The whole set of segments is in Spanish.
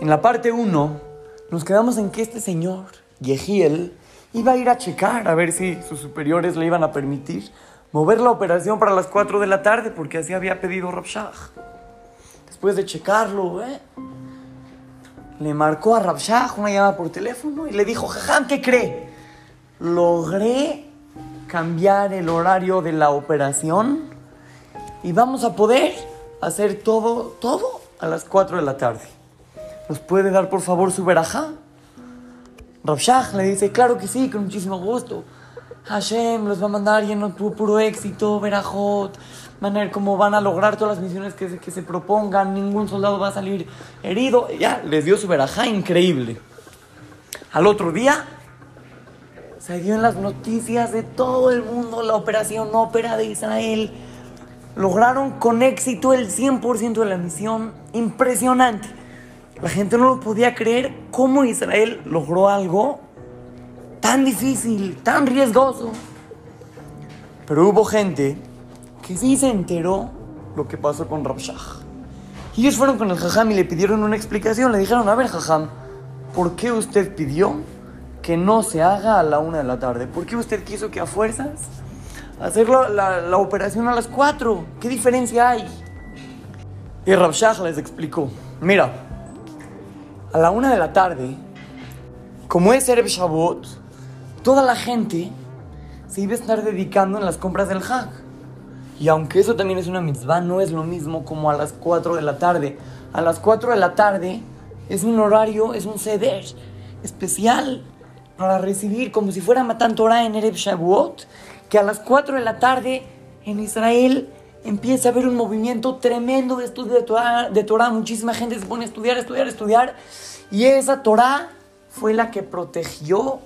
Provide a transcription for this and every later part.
En la parte 1 nos quedamos en que este señor, Yehiel, iba a ir a checar a ver si sus superiores le iban a permitir mover la operación para las 4 de la tarde, porque así había pedido Rabshah. Después de checarlo, ¿eh? le marcó a Rabshah una llamada por teléfono y le dijo, Jajam, ¿qué cree? Logré cambiar el horario de la operación y vamos a poder hacer todo, todo a las 4 de la tarde. ¿Nos puede dar por favor su verajá? Rabshah le dice, claro que sí, con muchísimo gusto. Hashem los va a mandar lleno de puro éxito, verajot, van a ver cómo van a lograr todas las misiones que, que se propongan, ningún soldado va a salir herido. Ya, les dio su verajá increíble. Al otro día, se dio en las noticias de todo el mundo la operación ópera de Israel. Lograron con éxito el 100% de la misión. Impresionante. La gente no lo podía creer cómo Israel logró algo tan difícil, tan riesgoso. Pero hubo gente que sí se enteró lo que pasó con Rabshah. Y ellos fueron con el Jajam y le pidieron una explicación. Le dijeron, a ver Jajam, ¿por qué usted pidió que no se haga a la una de la tarde? ¿Por qué usted quiso que a fuerzas hacer la, la operación a las cuatro? ¿Qué diferencia hay? Y Rabshah les explicó, mira, a la una de la tarde, como es Erev Shavuot, toda la gente se iba a estar dedicando en las compras del Hag. Y aunque eso también es una mitzvah, no es lo mismo como a las 4 de la tarde. A las 4 de la tarde es un horario, es un ceder especial para recibir, como si fuera Matan Torah en Erev Shavuot, que a las 4 de la tarde en Israel empieza a haber un movimiento tremendo de estudio de Torah, de Torah. Muchísima gente se pone a estudiar, estudiar, estudiar. Y esa Torah fue la que protegió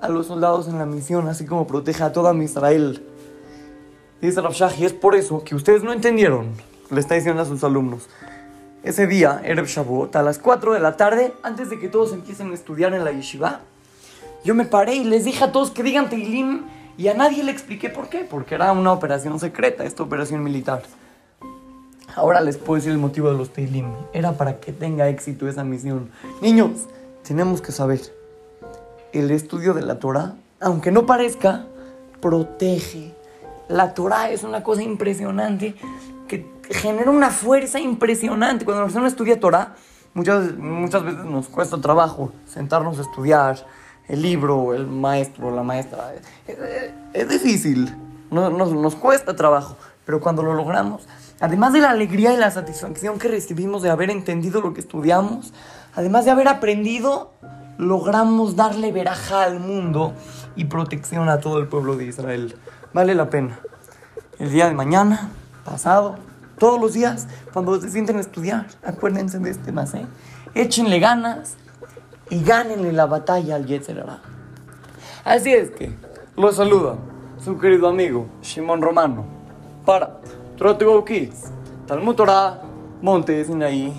a los soldados en la misión, así como protege a toda Israel. Dice Rav y es por eso que ustedes no entendieron, le está diciendo a sus alumnos. Ese día, Erev Shavuot, a las 4 de la tarde, antes de que todos empiecen a estudiar en la yeshiva, yo me paré y les dije a todos que digan Teilim y a nadie le expliqué por qué, porque era una operación secreta, esta operación militar. Ahora les puedo decir el motivo de los Teilim. Era para que tenga éxito esa misión. Niños, tenemos que saber, el estudio de la Torah, aunque no parezca, protege. La Torah es una cosa impresionante que genera una fuerza impresionante. Cuando la persona estudia Torah, muchas, muchas veces nos cuesta trabajo sentarnos a estudiar el libro, el maestro, la maestra. Es, es difícil, nos, nos, nos cuesta trabajo, pero cuando lo logramos, además de la alegría y la satisfacción que recibimos de haber entendido lo que estudiamos, además de haber aprendido, logramos darle veraja al mundo y protección a todo el pueblo de Israel. Vale la pena. El día de mañana, pasado, todos los días, cuando se sienten a estudiar, acuérdense de este más, ¿eh? Échenle ganas y gánenle la batalla al Yetzerara. Así es que, los saluda su querido amigo Shimon Romano para Trotego Kids, Talmud Torah, Monte Sinaí.